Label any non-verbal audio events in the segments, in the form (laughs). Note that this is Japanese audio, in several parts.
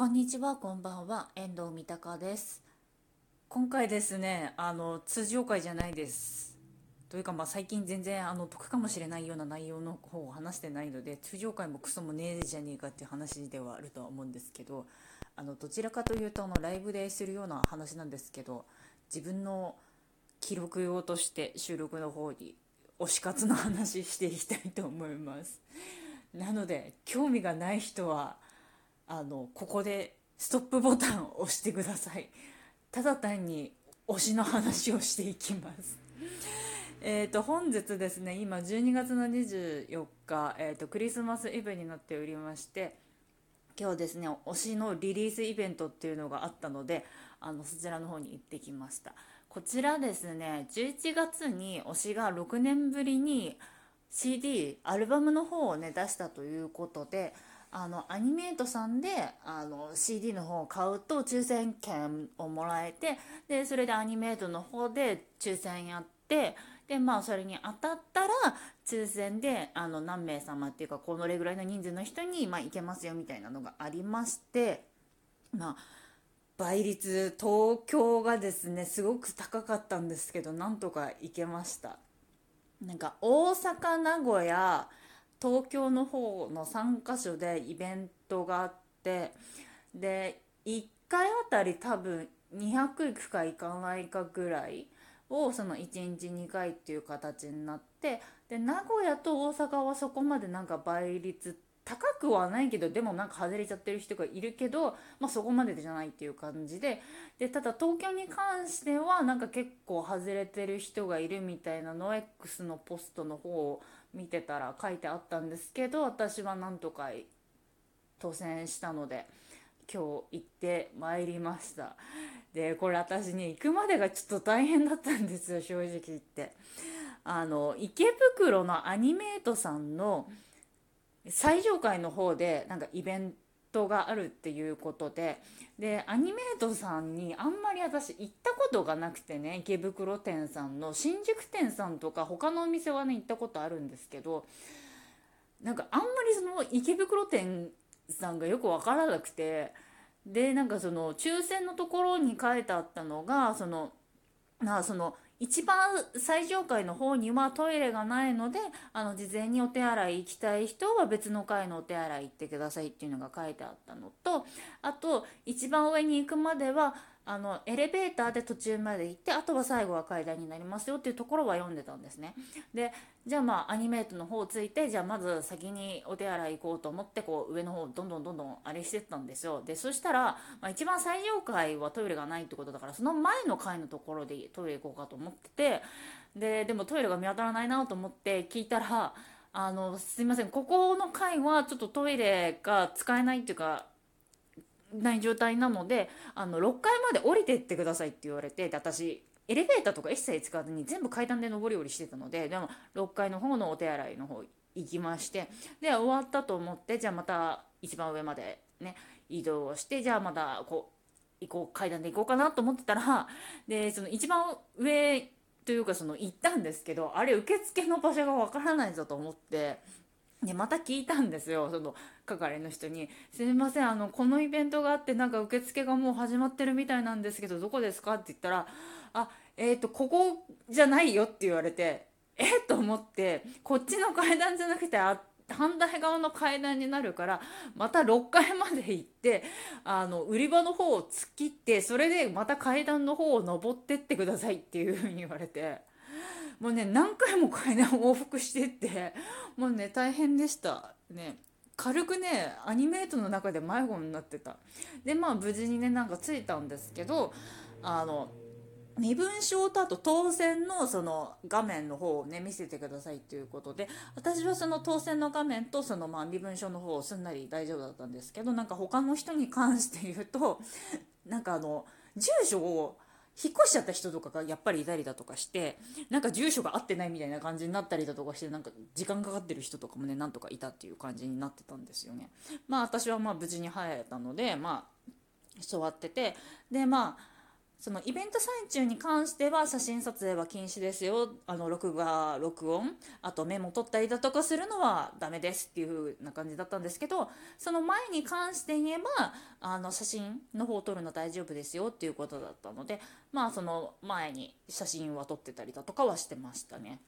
こんにちは、こんばんは、遠藤三鷹です。今回ですね、あの通常回じゃないです。というかまあ最近全然あの得かもしれないような内容の方を話してないので通常回もクソもねえじゃねえかっていう話ではあるとは思うんですけどあのどちらかというとあのライブでするような話なんですけど自分の記録用として収録の方に推し活の話していきたいと思います。なので興味がない人はあのここでストップボタンを押してください。(laughs) ただ単に推しの話をしていきます。(laughs) えーと本日ですね今12月の24日、えーとクリスマスイブになっておりまして今日ですね推しのリリースイベントっていうのがあったのであのそちらの方に行ってきました。こちらですね11月に推しが6年ぶりに CD アルバムの方をね出したということであのアニメートさんであの CD の方を買うと抽選券をもらえてでそれでアニメートの方で抽選やってでまあそれに当たったら抽選であの何名様っていうかこのれぐらいの人数の人に、まあ、行けますよみたいなのがありましてまあ倍率東京がですねすごく高かったんですけどなんとか行けました。なんか大阪名古屋東京の方の3か所でイベントがあってで1回あたり多分200いくか行かないかぐらいをその1日2回っていう形になってで名古屋と大阪はそこまでなんか倍率高くはないけどでもなんか外れちゃってる人がいるけど、まあ、そこまでじゃないっていう感じで。でただ東京に関してはなんか結構外れてる人がいるみたいなのを X のポストの方を見てたら書いてあったんですけど私はなんとか当選したので今日行ってまいりました。でこれ私ね行くまでがちょっと大変だったんですよ正直言って。あの池袋のアニメートさんの最上階の方でなんかイベントがあるっていうことででアニメートさんにあんまり私行ったことがなくてね池袋店さんの新宿店さんとか他のお店はね行ったことあるんですけどなんかあんまりその池袋店さんがよく分からなくてでなんかその抽選のところに書いてあったのがそのまあその一番最上階の方にはトイレがないのであの事前にお手洗い行きたい人は別の階のお手洗い行ってくださいっていうのが書いてあったのとあと一番上に行くまではあのエレベーターで途中まで行ってあとは最後は階段になりますよっていうところは読んでたんですね。でじゃあまあアニメートの方をついてじゃあまず先にお手洗い行こうと思ってこう上の方どんどんどんどんあれしてったんですよ。でそしたら、まあ、一番最上階はトイレがないってことだからその前の階のところでトイレ行こうかと思っててででもトイレが見当たらないなと思って聞いたらあのすいませんここの階はちょっとトイレが使えないっていうかない状態なのであの6階まで降りてってくださいって言われてで私エレベーターとか一切使わずに全部階段で上り下りしてたのででも6階の方のお手洗いの方行きましてで終わったと思ってじゃあまた一番上までね移動してじゃあまたこう行こう階段で行こうかなと思ってたらでその一番上というかその行ったんですけどあれ受付の場所がわからないぞと思ってでまた聞いたんですよその係の人に「すみませんあのこのイベントがあってなんか受付がもう始まってるみたいなんですけどどこですか?」って言ったら「あえっ、ー、とここじゃないよ」って言われてえっと思ってこっちの階段じゃなくてあ反対側の階段になるからまた6階まで行ってあの売り場の方を突っ切ってそれでまた階段の方を登ってってくださいっていう風に言われてもうね何回も階段往復してって。もうね大変でした。ね軽くねアニメートの中で迷子になってた。でまあ無事にねなんか着いたんですけどあの身分証とあと当選のその画面の方をね見せてくださいということで私はその当選の画面とそのまあ身分証の方をすんなり大丈夫だったんですけどなんか他の人に関して言うとなんかあの住所を引っ越しちゃった人とかがやっぱりいたりだとかしてなんか住所が合ってないみたいな感じになったりだとかしてなんか時間かかってる人とかもねなんとかいたっていう感じになってたんですよね。まあ私はまあ無事に入れたのでまあ座っててでまあそのイベント最中に関しては写真撮影は禁止ですよあの録画録音あとメモ取ったりだとかするのはダメですっていう風な感じだったんですけどその前に関して言えばあの写真の方を撮るの大丈夫ですよっていうことだったのでまあその前に写真は撮ってたりだとかはしてましたね。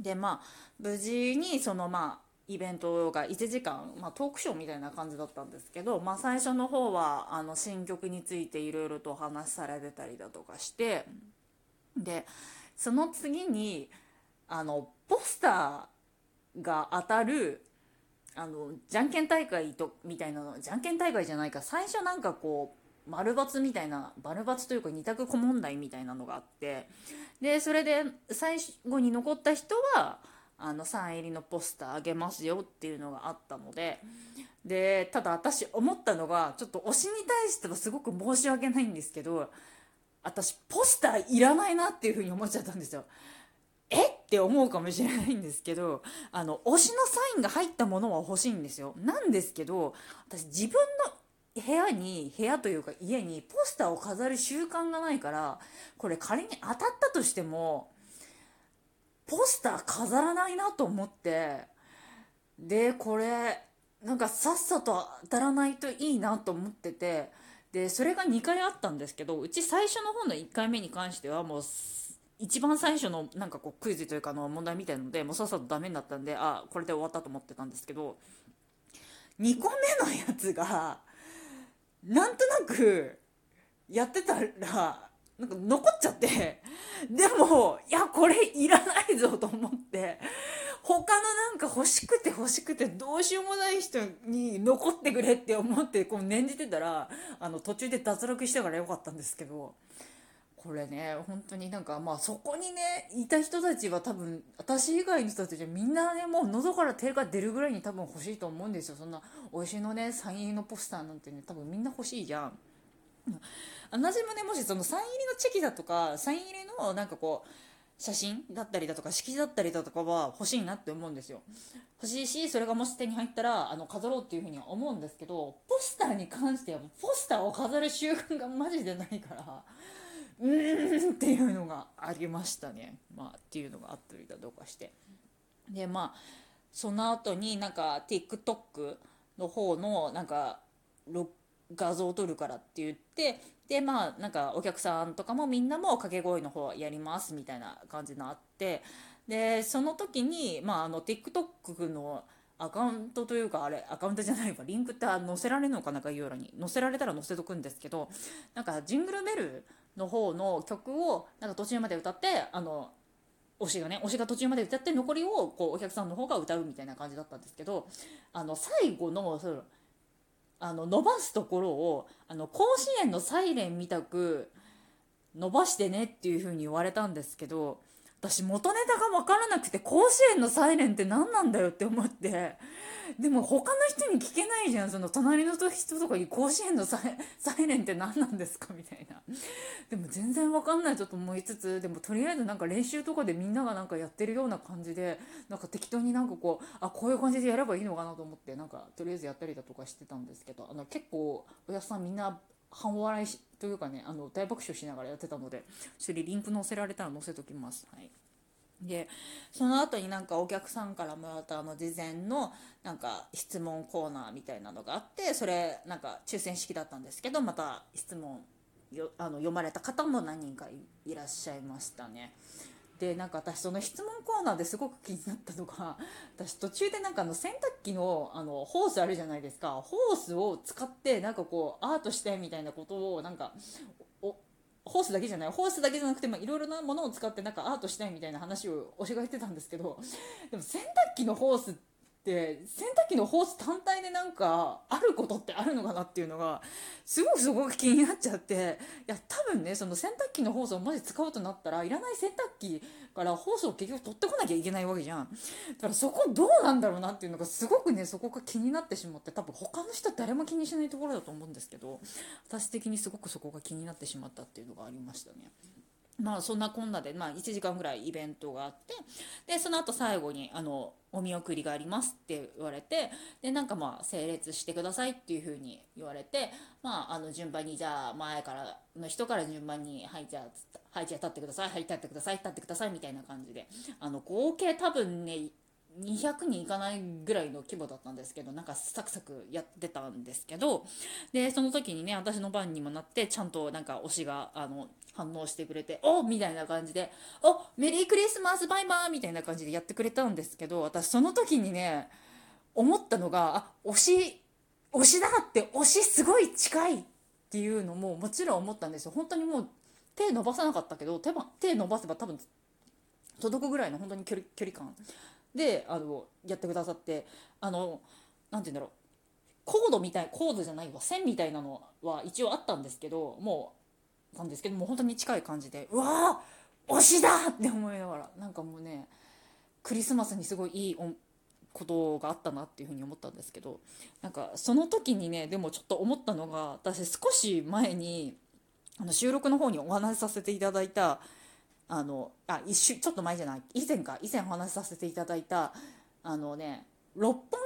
でまあ無事にそのまあイベントが1時間、まあ、トークショーみたいな感じだったんですけど、まあ、最初の方はあの新曲についていろいろとお話しされてたりだとかしてでその次にあのポスターが当たるあのじゃんけん大会とみたいなのじゃんけん大会じゃないか最初なんかこう丸×みたいな丸×というか二択小問題みたいなのがあってでそれで最後に残った人はあのサイン入りのポスターあげますよっていうのがあったのででただ私思ったのがちょっと推しに対してはすごく申し訳ないんですけど私ポスターいらないなっていうふうに思っちゃったんですよ。えって思うかもしれないんですけどあの推しのサインが入ったものは欲しいんですよ。なんですけど私自分の部屋に部屋というか家にポスターを飾る習慣がないからこれ仮に当たったとしてもポスター飾らないなと思って。でこれなんかさっさと当たらないといいなと思ってて。でそれが2回あったんですけどうち最初の方の1回目に関してはもう一番最初のなんかこうクイズというかの問題みたいのでもうさっさとダメになったんであこれで終わったと思ってたんですけど。2個目のやつがなんとなくやってたらなんか残っちゃって、(laughs) でも、いや、これいらないぞと思って、他のなんか欲しくて欲しくてどうしようもない人に残ってくれって思ってこう念じてたら、あの途中で脱落したからよかったんですけど、これね、本当になんかまあそこにね、いた人たちは多分、私以外の人たちはみんなね、もう喉から手が出るぐらいに多分欲しいと思うんですよ。そんな、美味しいのね、サイン入りのポスターなんてね、多分みんな欲しいじゃん。同じ胸もしそのサイン入りのチェキだとかサイン入りのなんかこう写真だったりだとか色紙だったりだとかは欲しいなって思うんですよ。欲しいしそれがもし手に入ったらあの飾ろうっていうふうには思うんですけどポスターに関してはポスターを飾る習慣がマジでないからうーんっていうのがありましたね。まあっていうのがあったりだとかして。でまあその後になんか TikTok の方のなんか画像を撮るからって言ってでまあなんかお客さんとかもみんなも掛け声の方やりますみたいな感じのあってでその時にまああの TikTok のアカウントというかあれアカウントじゃないわリンクって載せられるのかな概要欄に載せられたら載せとくんですけどなんかジングルベルの方の曲をなんか途中まで歌ってあの推しがね推しが途中まで歌って残りをこうお客さんの方が歌うみたいな感じだったんですけどあの最後のそうあの伸ばすところをあの甲子園のサイレンみたく伸ばしてねっていう風に言われたんですけど私元ネタが分からなくて甲子園のサイレンって何なんだよって思って。でも他の人に聞けないじゃんその隣の人とかに甲子園のサイレンって何なんですかみたいな。でも全然分かんないちょっと思いつつでもとりあえずなんか練習とかでみんながなんかやってるような感じでなんか適当になんかこうあこういう感じでやればいいのかなと思ってなんかとりあえずやったりだとかしてたんですけどあの結構おやすさんみんな半笑いというかねあの大爆笑しながらやってたのでそれリンク載せられたら載せときます。はいでその後になんかお客さんからもらったあの事前のなんか質問コーナーみたいなのがあってそれなんか抽選式だったんですけどまた質問よあの読まれた方も何人かいらっしゃいましたね。でなんか私その質問コーナーですごく気になったのが (laughs) 私途中でなんかあの洗濯機のあのホースあるじゃないですか。ホースを使ってなんかこうアートしてみたいなことをなんかホースだけじゃない。ホースだけじゃなくていろいろなものを使ってなんかアートしたいみたいな話を教えてたんですけどでも洗濯機のホースってで洗濯機のホース単体でなんかあることってあるのかなっていうのがすごくすごく気になっちゃっていや多分ねその洗濯機のホースをマジ使うとなったらいらない洗濯機からホースを結局取ってこなきゃいけないわけじゃんだからそこどうなんだろうなっていうのがすごくねそこが気になってしまって多分他の人誰も気にしないところだと思うんですけど私的にすごくそこが気になってしまったっていうのがありましたね。まあそんなこんなで、まあ、1時間ぐらいイベントがあってでその後最後にあのお見送りがありますって言われてでなんかまあ整列してくださいっていうふうに言われてまああの順番にじゃあ前からの人から順番にはいじゃあはいじゃあ立ってくださいはい立ってください立ってくださいみたいな感じであの合計多分ね200人いかないぐらいの規模だったんですけどなんかサクサクやってたんですけどでその時にね私の番にもなってちゃんとなんか推しがあの反応してくれて「おみたいな感じで「おメリークリスマスバイバー!」みたいな感じでやってくれたんですけど私その時にね思ったのがあ推し推しだって推しすごい近いっていうのももちろん思ったんですよ本当にもう手伸ばさなかったけど手手伸ばせば多分届くぐらいの本当に距離距離感であのやってくださってあの何て言うんだろう。コードみたいコードじゃないわ。線みたいなのは一応あったんですけどもうなんですけどもう本当に近い感じでうわー推しだって思いながらなんかもうねクリスマスにすごいいいことがあったなっていうふうに思ったんですけどなんかその時にねでもちょっと思ったのが私少し前にあの収録の方にお話しさせていただいたあのあ一瞬ちょっと前じゃない。以前か。以前お話しさせていただいたあのね六本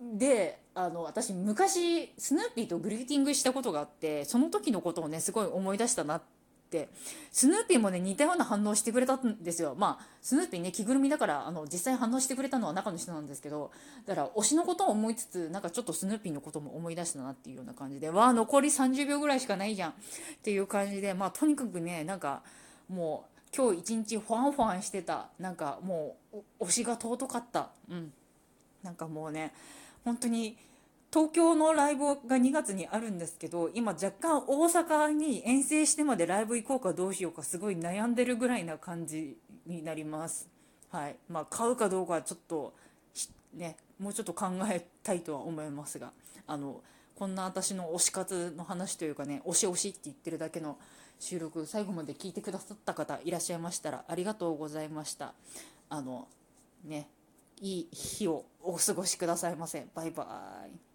木であの私昔スヌーピーとグリーティングしたことがあってその時のことをねすごい思い出したなって。スヌーピーもね似たような反応してくれたんですよ。まあスヌーピーね着ぐるみだからあの実際反応してくれたのは中の人なんですけどだから推しのことを思いつつなんかちょっとスヌーピーのことも思い出したなっていうような感じでわあ残り30秒ぐらいしかないじゃんっていう感じでまあとにかくねなんかもう今日一日ファンファンしてた。なんかもう推しが尊かった。うん。なんかもうね本当に東京のライブが2月にあるんですけど今若干大阪に遠征してまでライブ行こうかどうしようかすごい悩んでるぐらいな感じになります。はい。まあ買うかどうかはちょっとねもうちょっと考えたいとは思いますが。あのこんな私の推し活の話というかね推し推しって言ってるだけの収録最後まで聞いてくださった方いらっしゃいましたらありがとうございました。あのねいい日をお過ごしくださいませ。バイバーイ。